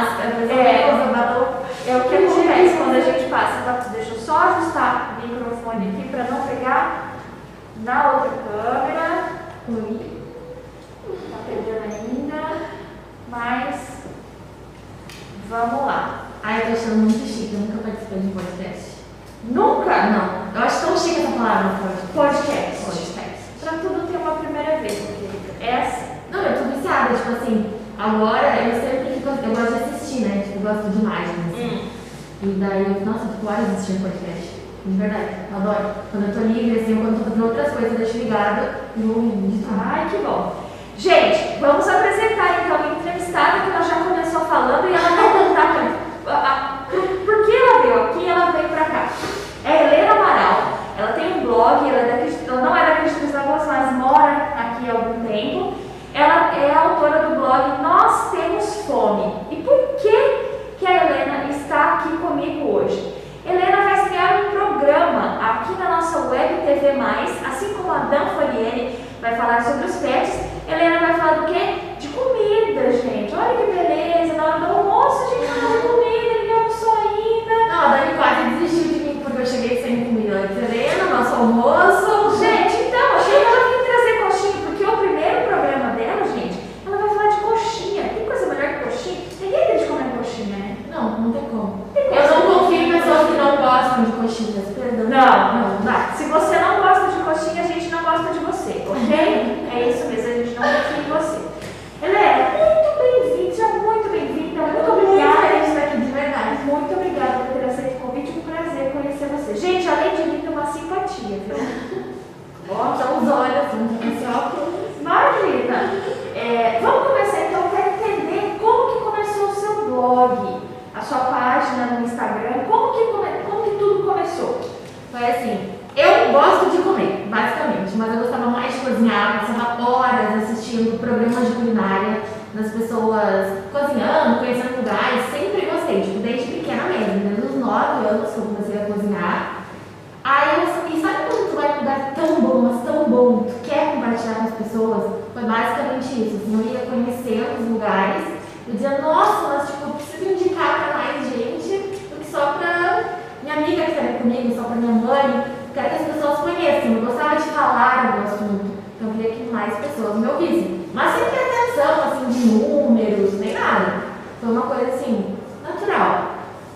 máscara, É. batom. É o que acontece quando a gente passa. Tá? Deixa eu só ajustar o microfone aqui para não pegar na outra câmera. Oi. Tá pegando ainda. Mas vamos lá. Ai, eu tô achando muito chique, eu nunca participei de um podcast. Nunca? Não, eu acho tão chique essa palavra, podcast. Podcast. Podcast. Pra tudo ter uma primeira vez, querida. Essa. Não, eu tô viciada, tipo assim, agora eu sempre fico, eu gosto de assistir, né? Tipo, eu gosto de imagens. assim. E daí eu, nossa, eu fico horas assistindo podcast. De verdade, eu adoro. Quando eu tô livre, assim, quando eu tô fazendo outras coisas, eu deixo ligado e vou. Ai, que bom. Gente, vamos apresentar então a entrevistada que ela já começou falando e ela vai contar a- a- por, que ela veio aqui ela veio pra cá. É Helena Amaral, ela tem um blog, ela, é daqui, ela não é de Três Lagoas, mas mora aqui há algum tempo. Ela é autora do blog E por que, que a Helena está aqui comigo hoje? Helena vai estrear um programa aqui na nossa Web TV+, assim como a Dan Foliene vai falar sobre os pets, Helena vai falar do quê? De comida, gente. Olha que beleza, na hora do almoço a gente de comida, ninguém almoçou ainda. Não, a Dani quase desistiu de mim porque eu cheguei sem comida. Disse, Helena, nosso almoço. Gente, então, achei que ela vinha trazer coxinha, porque o primeiro programa dela, gente, ela vai falar de coxinha. Tem coisa melhor que coxinha? Ninguém tem de comer coxinha, né? Não, não tem como. Tem Eu coisa- não confio em pessoas que não gostam de coxinhas, perdão. Não, não, vai. Se você não gosta de coxinha, a gente não gosta de você, ok? É isso mesmo, a gente não confia em você. Helena, muito bem-vinda, seja muito bem-vinda, muito Muito obrigada. obrigada estar aqui, de verdade. Muito obrigada por ter aceito o convite, um prazer conhecer você. Gente, além de linda, uma simpatia, viu? Ó, São os olhos, assim, esse óculos. Imagina! É, vamos começar então, eu quero entender como que começou o seu blog, a sua página no Instagram, como que, come- como que tudo começou? Foi assim, eu gosto de comer, basicamente, mas eu gostava mais de cozinhar, passava horas assistindo programas de culinária, das pessoas cozinhando, conhecendo lugares, sempre gostei, tipo, desde pequena mesmo, desde os 9 anos que eu comecei a cozinhar. Aí eu e sabe quando tu vai num lugar tão bom, mas tão bom, tu quer compartilhar com as pessoas? Foi basicamente isso, assim, eu ia conhecer os lugares, eu dizia, nossa, mas tipo, eu preciso indicar pra mais gente do que só pra minha amiga que está ali comigo, só pra minha mãe, eu quero que as pessoas conheçam, eu gostava de falar do assunto, então eu queria que mais ouvissem. Mas sem ter atenção, assim, de números, nem nada. Foi uma coisa, assim, natural.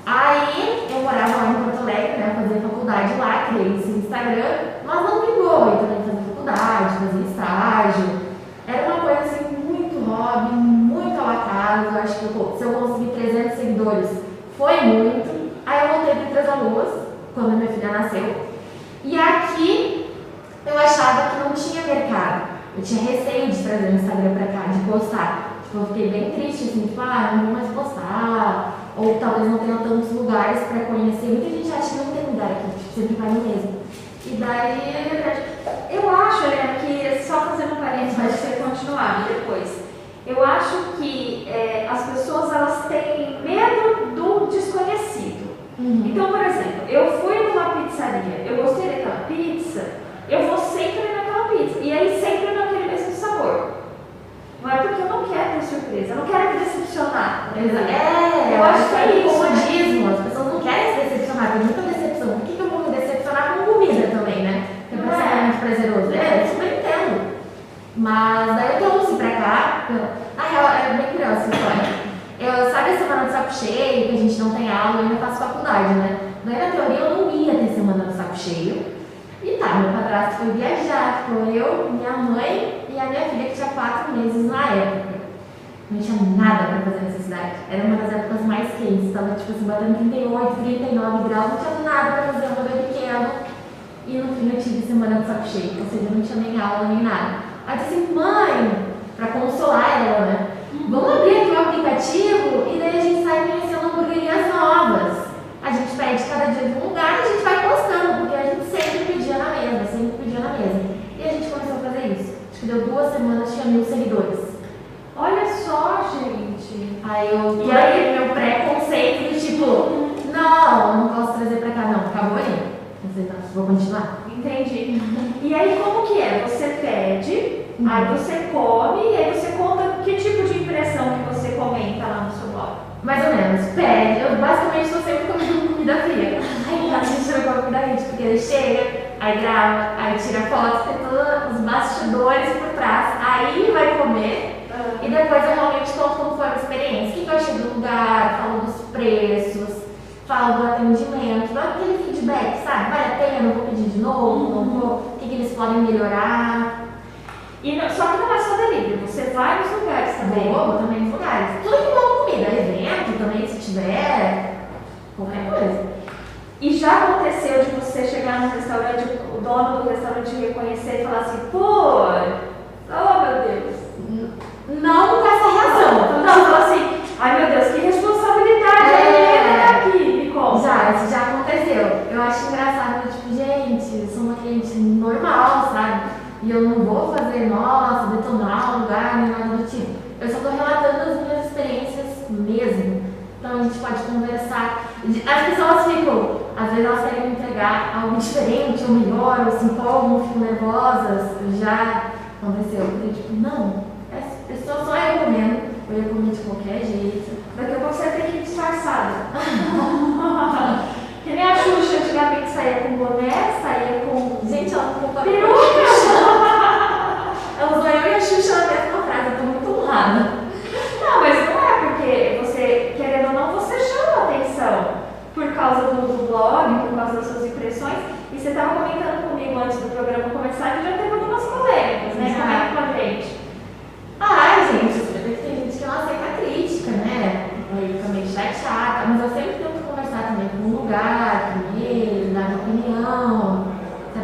Aí eu morava lá em Porto Alegre, né? Fazia faculdade lá, criei esse Instagram, mas não vingou. Eu também fazia faculdade, fazia estágio. Era uma coisa assim, muito hobby, muito ao acaso. Eu acho que pô, se eu conseguir 300 seguidores, foi muito. Aí eu voltei para Três Lagoas, quando a minha filha nasceu. E aqui eu achava que não tinha mercado. Eu tinha receio de trazer o Instagram pra cá, de postar. Tipo, eu fiquei bem triste, assim, tipo, ah, não vou mais postar. Ou talvez não tenha tantos lugares pra conhecer. Muita gente acha que não tem lugar aqui, tipo, sempre vai no mesmo. E daí, É verdade. Eu acho, Helena, que só fazendo um parênteses para você continuar depois. Eu acho que é, as pessoas elas têm medo do desconhecido. Uhum. Então, por exemplo, eu fui numa pizzaria, eu gostei daquela pizza, eu vou sempre naquela pizza. E aí sempre naquele mesmo sabor. Não é porque eu não eu não quero me decepcionar. por exemplo. É, eu acho que é isso. comodismo. As pessoas não querem se decepcionar, tem muita decepção. Por que, que eu vou me decepcionar com comida também, né? Que é Não ser é. muito prazeroso. É, eu super entendo. Mas daí eu trouxe pra cá. eu- Na real, é bem curiosa essa história. Eu, sabe a semana do saco cheio, que a gente não tem aula, eu ainda faço faculdade, né? Daí na teoria eu não ia ter semana do saco cheio. E tá, meu padrasto foi viajar, ficou eu, minha mãe e a minha filha que tinha quatro meses na época. Não tinha nada pra fazer nessa cidade. Era uma das épocas mais quentes, tava tipo assim, batendo 38, 39 graus, não tinha nada pra fazer, um bebê pequeno. E no fim eu tive semana de saco cheio, ou seja, não tinha nem aula nem nada. Aí disse assim, mãe, pra consolar ela, né? Vamos abrir aqui o aplicativo e daí a gente sai conhecendo hamburguerias novas. A gente pede cada dia de um lugar e a gente vai postando, porque a gente sempre pedia na mesa, sempre pedia na mesa. E a gente começou a fazer isso. Acho que deu duas semanas, tinha mil seguidores. Aí eu E aí meu preconceito de tipo, não, não posso trazer pra cá, não, acabou aí. Eu falei, não, vou continuar. Entendi. E aí como que é? Você pede, Uhum. aí você come e aí você conta que tipo de impressão que você comenta lá no seu blog. Mais ou menos, pede. Eu basicamente estou sempre comendo comida fria. Aí a gente come comida quente, porque ele chega, aí grava, aí tira foto, tem todos os bastidores por trás. Aí vai comer. E depois eu realmente conto como foi a experiência. O que que eu achei do lugar, falo dos preços, falo do atendimento, aquele feedback, sabe? Vale a pena, vou pedir de novo, não vou, o que, que eles podem melhorar. E não- só que não é só delivery, você vai nos lugares também. Vou, também nos lugares. Tudo que envolve comida, evento também, se tiver, qualquer coisa. E já aconteceu de você chegar num restaurante, o dono do restaurante te reconhecer e falar assim, pô, oh meu Deus. Não com essa reação. Não, fala assim, ai meu Deus, normal, sabe? E eu não vou fazer, nossa, detonar o lugar, nem nada do tipo. Eu só tô relatando as minhas experiências mesmo. Então a gente pode conversar. As pessoas ficam, às vezes elas querem me entregar algo diferente, ou melhor, ou se empolgam, ficam nervosas. Já aconteceu. Eu tipo, não, é, é só, só eu comendo. Eu ia comer de qualquer jeito. Daqui a pouco você vai ter que ir disfarçada. que nem a Xuxa antigamente saía com boné, saía com Gente, ela a peruca. Ela usou eu e a Xuxa na mesma frase, eu tô muito honrada. Não, mas não é porque você, querendo ou não, você chama atenção por causa do, do blog, por causa das suas impressões. E você estava comentando comigo antes do programa começar que já teve algumas polêmicas, né? Já. Comenta com a gente. Ai, gente, que tem gente que não aceita crítica, né? Aí também chateada, mas eu sempre tento conversar também com o lugar, com ele, dar minha opinião. Se a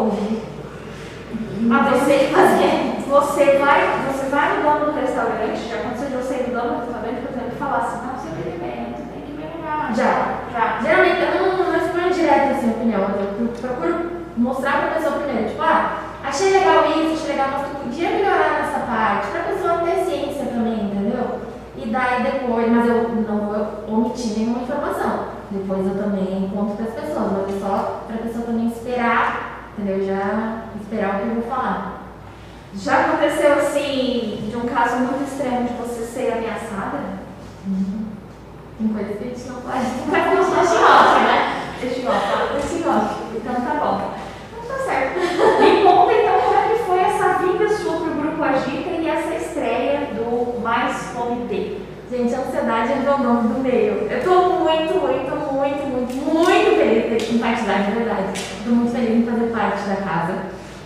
não você, fazer. você vai, você vai no dono do restaurante, já aconteceu de você ir no dono do restaurante, por exemplo, e falar assim, não, seu alimento tem que melhorar. Já. Já. Geralmente eu não, não exponho direto assim a opinião, eu procuro mostrar pra pessoa primeiro, tipo, ah, achei legal isso, achei legal, mas tu podia melhorar nessa parte, pra pessoa ter ciência também, entendeu? E daí depois, mas eu não vou omitir nenhuma informação. Depois eu também conto pras pessoas, mas é só pra pessoa também esperar, entendeu? Já esperar o que eu vou falar. Já aconteceu assim, de um caso muito extremo de você ser ameaçada? Tem coisas que a gente não pode. Vai deixar deixa em em off, né? Deixa tá? deixa em off. Então tá bom. Então tá certo. Me conta então como é que foi essa vinda sua pro Grupo Agita e essa estreia do Mais D. Gente, a ansiedade é meu nome do meio. Eu tô muito, muito, muito, muito, muito feliz em partilhar, de verdade. Muito feliz em fazer parte da casa.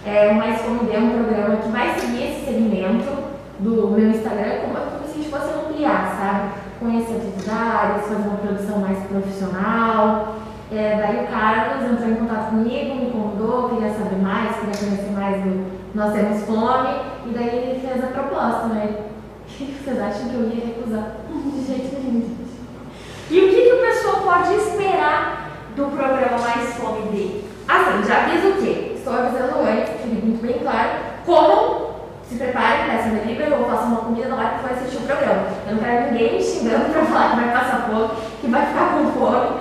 É, o Mais Como é um programa que vai seguir esse segmento do meu Instagram como, como se a gente fosse ampliar, sabe? Conhecer atividades, fazer uma produção mais profissional. É, daí o Carlos entrou em contato comigo, me convidou, queria saber mais, queria conhecer mais do Nós Temos Fome, e daí ele fez a proposta, né? O que vocês acham que eu ia recusar? De jeito nenhum. E o que, que o pessoal pode esperar do programa Mais Fome D? Assim, já aviso o quê? Estou avisando antes, fique muito bem claro, como se prepare, peça delivery ou faça uma comida na hora que for assistir o programa. Eu não quero ninguém me xingando pra falar que vai passar fome, que vai ficar com fome,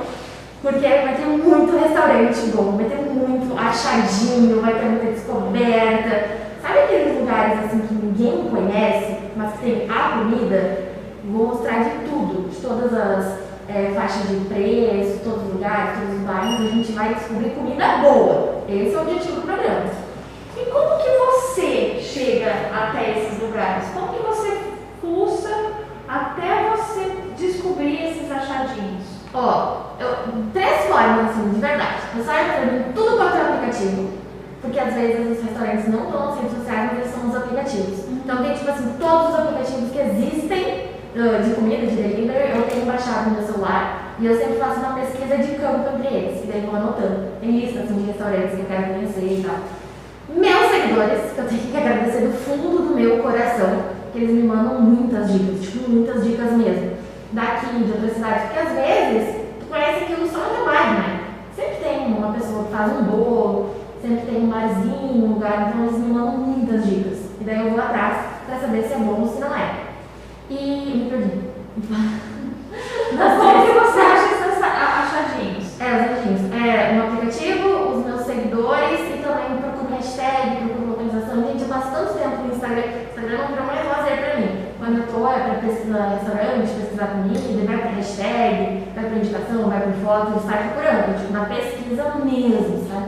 porque vai ter muito restaurante bom, vai ter muito achadinho, vai ter muita descoberta. Sabe aqueles lugares assim que ninguém conhece, mas que tem a comida? Vou mostrar de tudo, de todas as é, faixas de preço, todos os lugares, todos os bairros, a gente vai descobrir comida boa. Esse é o objetivo do programa. E como que você chega até esses lugares? Como que você fuça até você descobrir esses achadinhos? Ó, eu- três formas, assim, de verdade. Eu saio fazendo tudo pelo teu aplicativo. Porque às vezes os restaurantes não estão nas redes sociais, mas eles são os aplicativos. Então tem, tipo assim, todos os aplicativos que existem de comida, de delivery, eu tenho baixado no meu celular. E eu sempre faço uma pesquisa de campo entre eles, que daí vou anotando. Tem lista, assim, de restaurantes que eu quero conhecer e tal. Meus seguidores, que eu tenho que agradecer do fundo do meu coração, que eles me mandam muitas dicas, tipo, muitas dicas mesmo. Daqui, de outras cidades, porque às vezes tu conhece aquilo só no trabalho, né? Sempre tem uma pessoa que faz um bolo, sempre tem um barzinho, um lugar, então eles me mandam muitas dicas. E daí eu vou atrás pra saber se é bom ou se não é. E. Mas como que você acha esses a- achadinhos? É, os anjinhos. É, no aplicativo, os meus seguidores e também procuro hashtag, procuro localização. Gente, eu passo tanto tempo no Instagram. O Instagram não virou mais lazer pra mim. Quando eu tô, é pra pesquisar restaurante, pesquisar comida, vai pra hashtag, vai pra indicação, vai pra foto, sai procurando. Tipo, na pesquisa mesmo, sabe?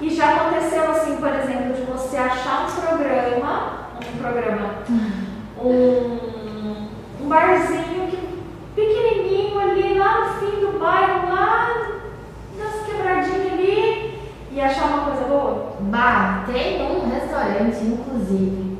E já aconteceu assim, por exemplo, de você achar um programa, um programa, um, um barzinho que, pequenininho ali, lá no fim do bairro, lá nas quebradinhas ali, e achar uma coisa boa? Bah, tem um restaurante, inclusive,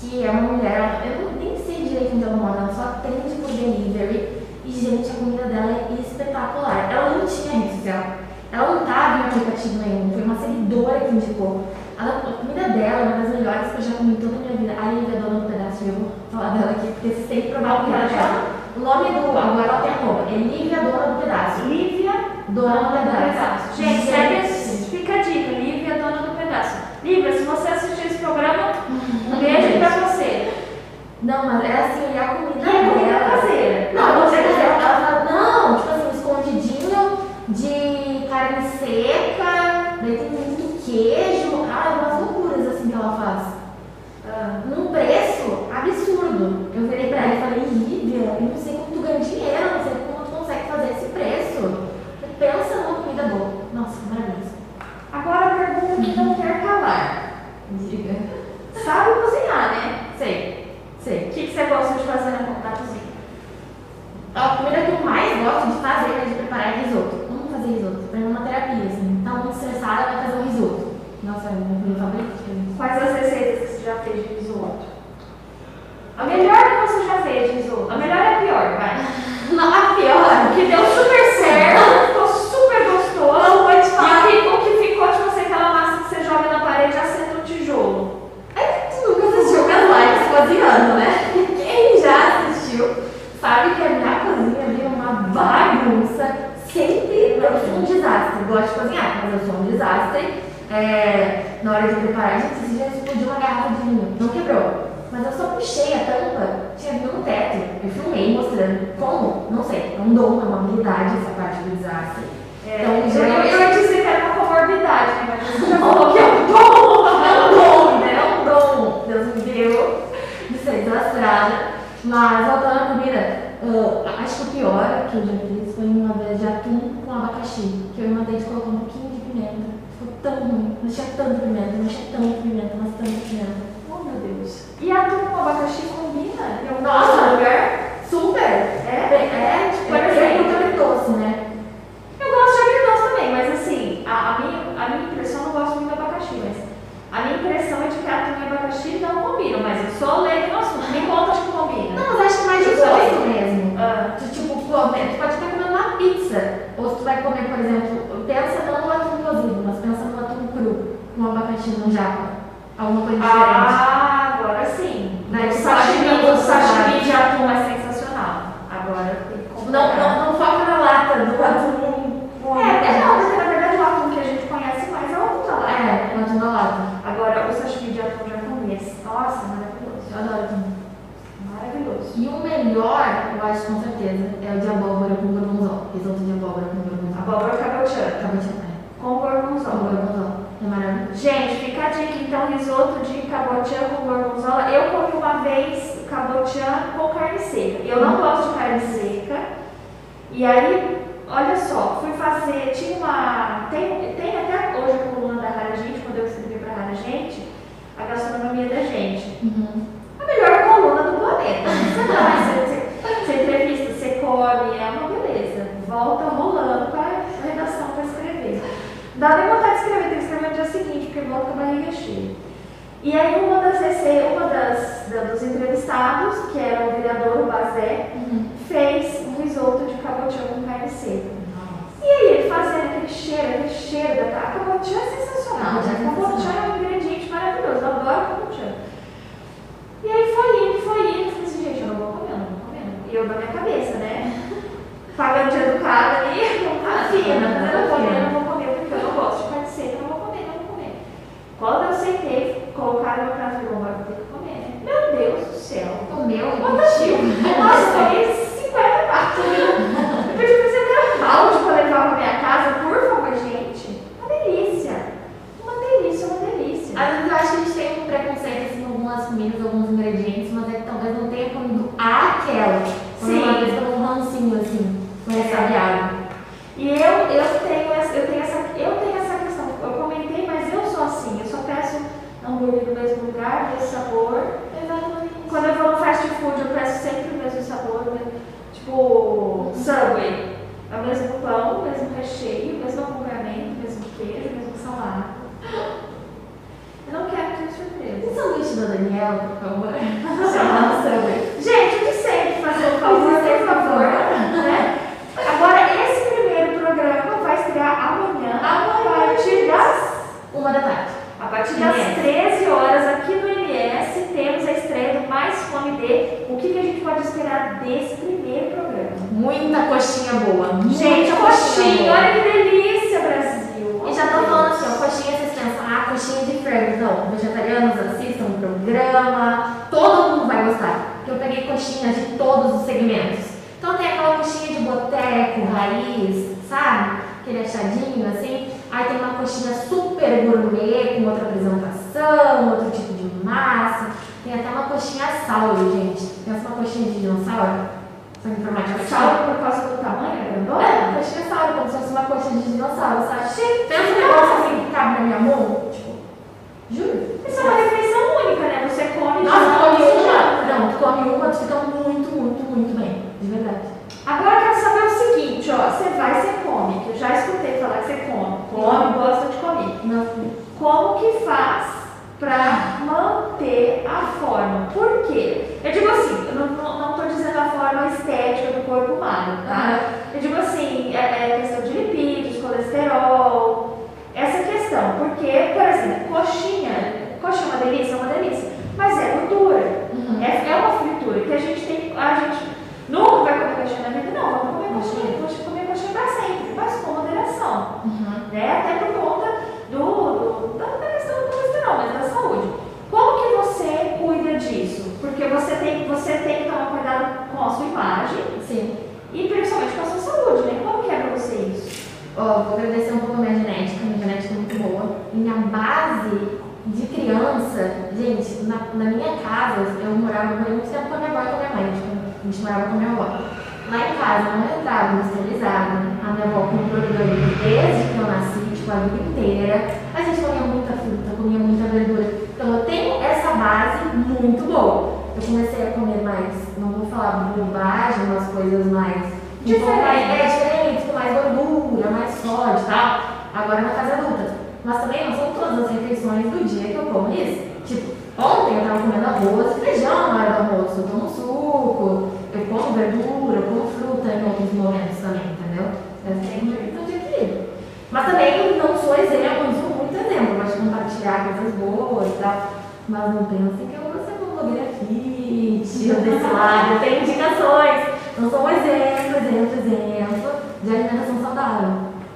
que é uma mulher, eu nem sei direito onde ela mora, ela só atende por delivery. E, gente, a comida dela é espetacular. Ela não tinha rede social, ela não estava em aplicativo nenhum, foi uma seguidora que indicou. Ela- a comida dela é uma das melhores que eu já comi toda a minha vida. A Lívia, dona do pedaço, eu vou falar dela aqui, porque vocês têm que provar a comida dela. O nome do, agora ela tem arroba, é Lívia, dona do pedaço. Lívia, Dona do pedaço. pedaço. Gente, segue esse- fica a dica, Lívia, dona do pedaço. Lívia, se você assistir esse programa, um beijo pra você. Não, mas é assim, e a comida E é comida dela. caseira. Não, você quiser, ela fala, não, tipo assim, escondidinho de carne seca, daí tem muito queijo, ah, umas loucuras assim que ela faz. Ah, Num preço absurdo. Eu virei pra ela e falei, Lívia, eu não sei como tu ganha dinheiro, eu não sei como tu consegue fazer esse preço. Pensa numa comida boa. Nossa, que maravilha. Agora a pergunta que não quer calar. Diga. Sabe cozinhar, né? Sei, sei. O que, que você gosta de fazer na, na cozinha? A comida que eu mais gosto de fazer é de preparar é risoto. Vamos fazer risoto. Pra mim é uma terapia, assim. Tá muito estressada, vai fazer um risoto. Nossa, é o meu favorito. Quais as receitas que você já fez de risoto? A melhor que você já fez de risoto. A melhor é a pior, vai. Não, a pior. O que deu super certo, ficou super gostoso. Não vou te falar. E o que, o que ficou, tipo assim, aquela massa que você joga na parede e assenta um tijolo. É que tu nunca assistiu minhas lives cozinhando, né? Quem já assistiu sabe que a minha cozinha ali é uma bagunça. Sempre eu sou um desastre. Eu gosto de cozinhar, mas eu sou um desastre. É, na hora de preparar, gente, esse dia explodiu uma garrafa de vinho. Não quebrou. Mas eu só puxei a tampa, tinha vinho no teto. Eu filmei mostrando como, não sei, é um dom, é uma habilidade essa parte do desastre. É, Então, eu, geralmente- eu ia dizer que era uma comorbidade, né? Mas você já falou que é um dom. É um dom, né? É um dom. Deus me deu de ser desastrada. Mas voltando à comida, ah, acho que o pior que eu já fiz foi uma vez de atum com abacaxi. Que eu inventei de colocar um pouquinho tão ruim. Não tinha tanta pimenta, não tinha tanta pimenta, mas tanta pimenta. Oh, meu Deus. E atum com abacaxi combina em algum Nossa. lugar? Super! É? É, tipo, Por é exemplo. muito doce, né? Eu gosto de agridoce também, mas assim, a, a minha, a minha impressão, eu não gosto muito do abacaxi, mas a minha impressão é de que atum e abacaxi não combinam, mas eu sou leigo no assunto. Me conta de que combina. Não, mas acho que mais de gosto mesmo. Ah, Tu, tipo, tu pode estar comendo uma pizza. Ou se tu vai comer, por exemplo, pensa não com abacaxi no japa. Alguma coisa diferente. ah, agora sim. Daí o sashimi, o sashimi de atum é sensacional. Agora tem que Tipo, não, não, não foca na lata do atum É, é não, porque na verdade o atum que a gente conhece mais é o atum da lata. É, o atum da lata. Agora, o sashimi de atum japonês, nossa, maravilhoso. Eu adoro atum. Maravilhoso. E o melhor, eu acho com certeza, é o de abóbora com gorgonzola. Risoto de abóbora com gorgonzola. Abóbora cabotiana. De chamar. Com Com gorgonzola. É maravilhoso. Gente, fica a dica então, risoto de cabotiã com gorgonzola. Eu comi uma vez cabotiã com carne seca. Eu não gosto de carne seca. E aí, olha só, fui fazer, tinha uma. Tem, tem até hoje desse primeiro programa? Muita coxinha boa. Gente, muita coxinha, boa. olha que delícia, Brasil. E já tô falando assim, ó, coxinha, vocês pensam, ah, coxinha de frango. Não, vegetarianos assistam o programa, todo mundo vai gostar. Porque eu peguei coxinhas de todos os segmentos. Então tem aquela coxinha de boteco, raiz, sabe? Aquele achadinho assim. Aí tem uma coxinha super gourmet, com outra apresentação, outro tipo de massa. Tem até uma coxinha sauro, gente. Tem uma coxinha de dinossauro. Só informática. Sal por causa do tamanho, é grandona? É, como se fosse uma coxinha de dinossauro, sabe? Pensa um negócio assim que cabe na minha mão, tipo, juro. Isso é uma refeição única, né? Você come Nossa, tu come novo, uma, não, tu come uma, tu fica muito, muito, muito bem, de verdade. Agora eu quero saber o seguinte, ó. Você vai, você come, que eu já escutei falar que você come. Come, gosta de comer. Não, Como que faz pra manter a forma? Por quê? Eu digo assim, eu não, não, não tô dizendo a forma estética do corpo humano, tá? Eu digo assim, é, é questão de lipídios, colesterol, essa questão. Porque, por exemplo, coxinha, coxinha é uma delícia, é uma delícia, mas é gordura. Uhum. É, é uma fritura que a gente tem, a gente nunca vai comer coxinha na vida, não, vamos comer coxinha, coxinha, comer coxinha pra sempre, mas com moderação Uhum. né? Até por conta do, do- da, questão do colesterol, mas da saúde. Como que você cuida disso? Porque você tem, você tem que tomar cuidado com a sua imagem Sim. e principalmente com a sua saúde, né? Como que é pra você isso? Ó, vou agradecer um pouco a minha genética, minha genética é muito boa. Minha base de criança, gente, na, na minha casa, eu morava, eu morei muito tempo com a minha avó e com a minha mãe, tipo, a gente morava com a minha avó. Lá em casa não entrava industrializado, a minha avó comprou orgânico desde que eu nasci, tipo, a vida inteira. A gente comia muita fruta, comia muita verdura. Então eu tenho essa base muito boa. Eu comecei a comer mais, não vou falar bobagem, umas coisas mais um pouco mais Diferente. é, diferente, com mais gordura, mais sódio e tal. Agora na fase adulta. Mas também não são todas as refeições do dia que eu como isso. Tipo, ontem eu tava comendo arroz e feijão na hora do almoço. Eu tomo suco, eu como verdura, eu como outros momentos também, entendeu? É sempre questão de equilíbrio. Mas também não sou exemplo, não sou muito exemplo. De compartilhar coisas boas e tal. Mas não pensem que eu vou ser blogueira fit, eu desse lado. Eu tenho indicações. Não sou um exemplo, exemplo, exemplo de alimentação saudável.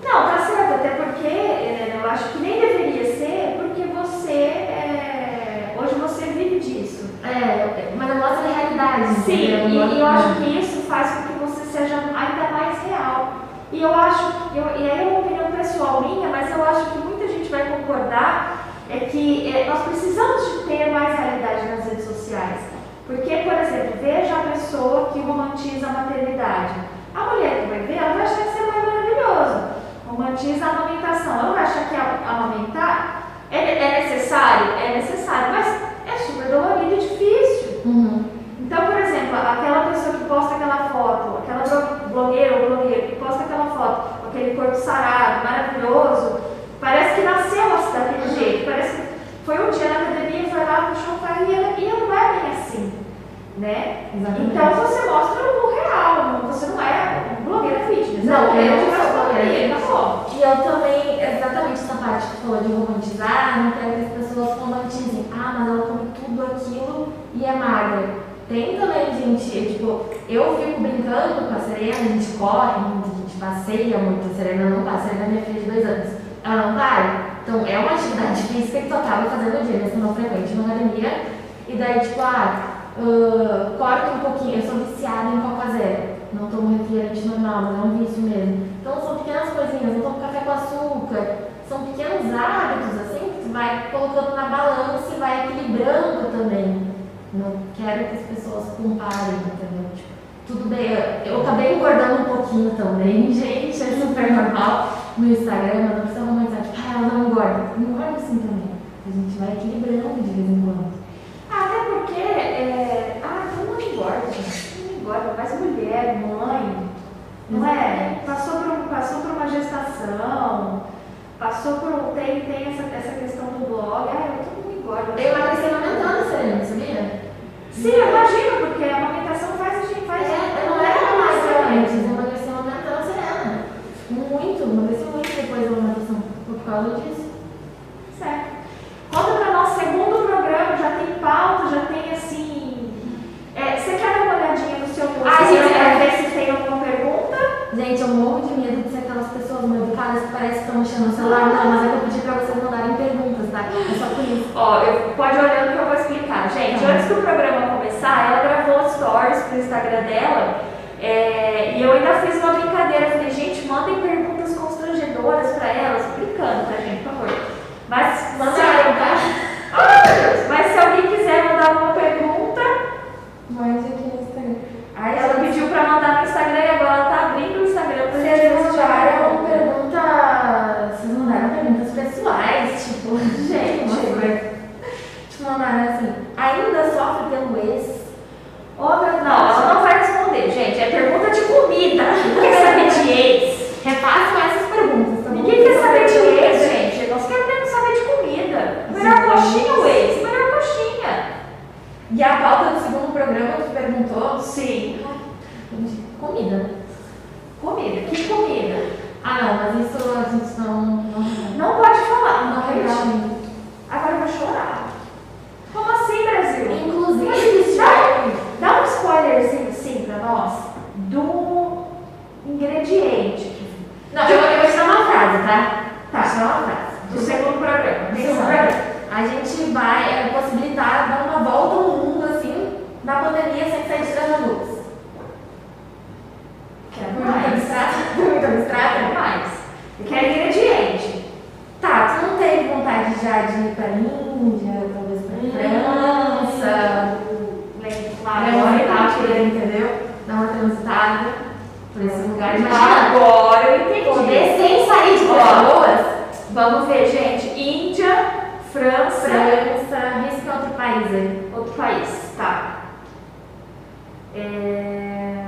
Não, tá certo, até porque Helena, eu acho que nem deveria ser, porque você é, hoje você vive disso. É, mas a realidade. Sim, entendeu? e, e eu acho que isso faz com que você seja ainda mais real. E eu acho, eu, e aí é uma opinião pessoal minha, mas eu acho que muita gente vai concordar é que é, nós precisamos de ter mais realidade nas redes sociais. Porque, por exemplo, veja a pessoa que romantiza a maternidade. A mulher que vai ver, ela vai achar que é mais maravilhoso. Romantiza a amamentação. Ela vai achar que amamentar é, é necessário? É necessário, mas é super dolorido e difícil. Uhum. Então, por exemplo, aquela pessoa que posta aquela foto, aquela blo- blogueira ou blogueiro que posta aquela foto com aquele corpo sarado, maravilhoso, parece que nasceu assim, daquele jeito, parece que foi um dia na academia, foi lá, puxou o carro e ela, e ela não é bem assim, né? Exatamente. Então você mostra o real, você não é blogueira fitness, Não, é blogueira sou blogueira fitness. acabou. E eu também, exatamente essa parte que falou de romantizar, não quero que as pessoas romantizem. Ah, mas ela come tudo aquilo e é magra. Tem também, gente, tipo, eu fico brincando com a Serena, a gente corre a gente passeia muito, a Serena não tá, a Serena é minha filha de dois anos. Ela não para? Então é uma atividade física que tu acaba fazendo dia, mesmo não frequente na academia. E daí, tipo, ah, uh, corta um pouquinho, eu sou viciada em Coca Zero. Não tomo refrigerante normal, mas é um vício mesmo. Então são pequenas coisinhas, não tomo café com açúcar. São pequenos hábitos, assim, que tu vai colocando na balança e vai equilibrando também. Não quero que as pessoas comparem, entendeu? Tipo, tudo bem, eu, eu acabei engordando um pouquinho também, gente, é super normal no Instagram, não precisa romantizar, tipo, ah, ela não engorda. Engorda assim também. A gente vai equilibrando de vez em quando. Até porque, é... ah, então não engorda, gente. Não engorda, mas mulher, mãe, não é? Passou por, passou por uma gestação, passou por. Tem, tem essa, essa questão do blog, ah, eu todo mundo engorda. Eu emagreci amamentando, Serena, sabia? Sim, eu imagino, porque a amamentação faz a gente faz. É, eu não era mais antes, eu emagreci amamentando Serena. Muito, emagreci muito depois da amamentação, por causa disso. Certo. Conta para nós, segundo programa, já tem pauta, já tem assim. É, você quer dar uma olhadinha no seu post Ah, gente, para é. ver se tem alguma pergunta? Gente, eu morro de medo de ser aquelas pessoas mal educadas que parece que estão mexendo no celular. Não, mas é que eu pedi pra vocês mandarem perguntas, tá? É só por isso. Ó, eu, pode olhando que eu vou. Gente, antes do programa começar, ela gravou stories pro Instagram dela é, e eu ainda fiz uma brincadeira. Falei, gente, mandem perguntas constrangedoras pra elas, brincando, tá, gente, por favor. Mas Mandaram, tá? Ai, meu Deus. Mas se alguém quiser mandar uma pergunta, Mande aqui no Instagram. aí ela pediu pra mandar no Instagram e agora ela tá abrindo o Instagram pra gente Vocês responder. mandaram perguntas. Vocês mandaram perguntas pessoais, tipo, gente. Te mandaram assim, ainda sofre pelo ex? Ô, meu, não, ela não vai responder, gente. É pergunta de comida. Ninguém quer saber de ex. Refaçam essas perguntas, tá bom? Ninguém quer saber de ex, gente. Nós queremos saber de comida. Melhor Sim. coxinha o ex, melhor coxinha. E a pauta do segundo programa que Sim. comida, né? Comida. Que comida? Ah não, mas isso a gente não. Não, Não pode falar. não Não regrava acredito. ainda. Agora eu vou chorar. Como assim, Brasil? Inclusive, Dá, dá um spoilerzinho assim pra nós do ingrediente. Não, eu, eu vou te dar uma frase, tá? Tá. Vou te dar uma frase. Do segundo programa. Do Tem segundo programa. programa. A gente vai é, possibilitar dar uma volta ao mundo, assim, na pandemia sem sair de trás da luz. Quero Foi muito mais. abstrato? Foi muito abstrato? Quero mais. Eu quero ingrediente. Tá, tu não teve vontade já de ir pra Índia, talvez pra França, Agora eu rápida, entendi. entendeu? Dar uma transitada por esses lugares. Imagina, Agora eu entendi. poder sem sair de pessoas. Vamos ver, gente. Índia, França, França, risca outro país aí. outro país. Tá. É,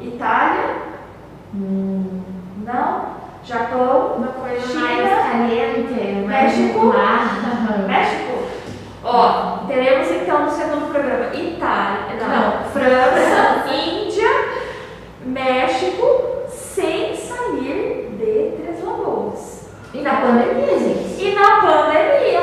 Itália, Hum, não. Japão, uma coisa China, mais caliente, México. México. Ó, teremos então no segundo programa Itália, não, Não. França, Índia, México, sem sair de Três Lagoas. E na pandemia, gente. E na pandemia,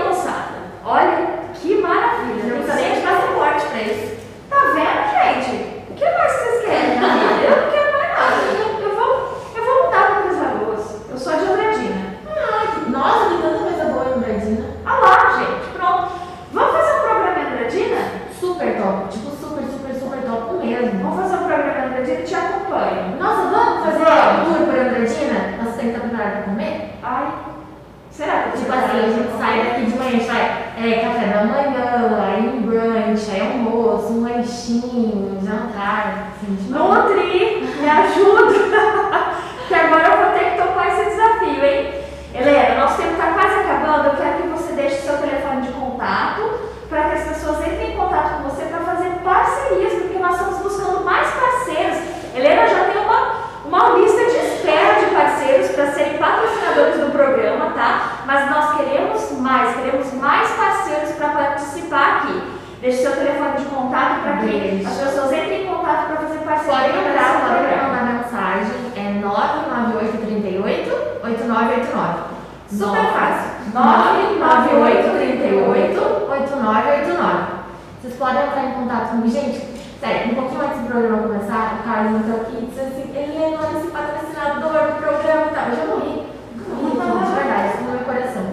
998388989. Vocês podem entrar em contato comigo. Gente, sério, um pouquinho antes do programa começar, o Carlos entrou aqui e disse assim: ele é nosso patrocinador do programa e tal. Eu já morri. Morri, de verdade, isso no meu coração.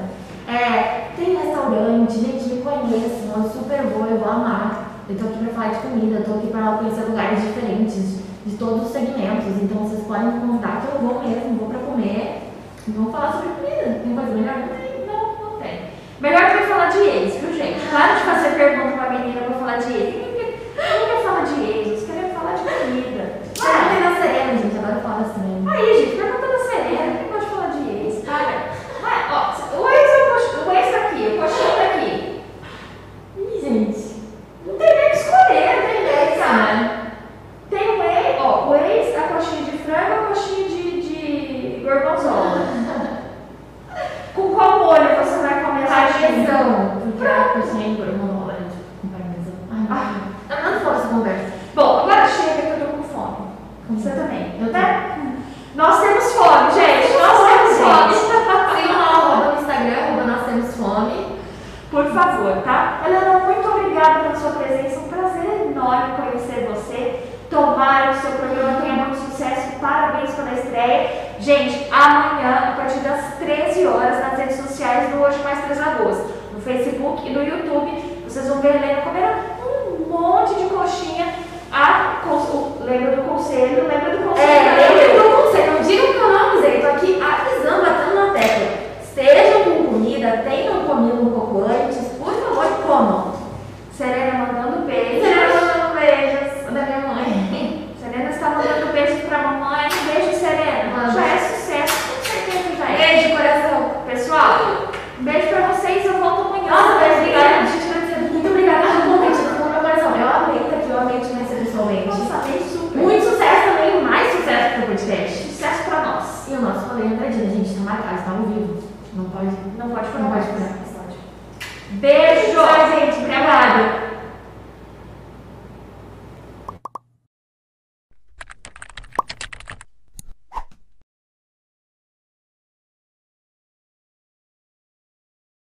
É, tem restaurante, gente, me conheço, eu super boa, eu vou amar. Eu tô aqui pra falar de comida, eu tô aqui pra conhecer lugares diferentes de todos os segmentos. Então vocês podem me contar que eu vou mesmo, vou pra comer. e Vamos falar sobre comida. Tem coisa melhor que comida. Melhor que eu falar de ex, viu, gente? Claro de fazer pergunta pra menina, eu vou falar de ex. Ninguém quer falar de ex, eles querem falar de comida. Ah, ah, não sereno, gente, agora fala assim. Aí, gente,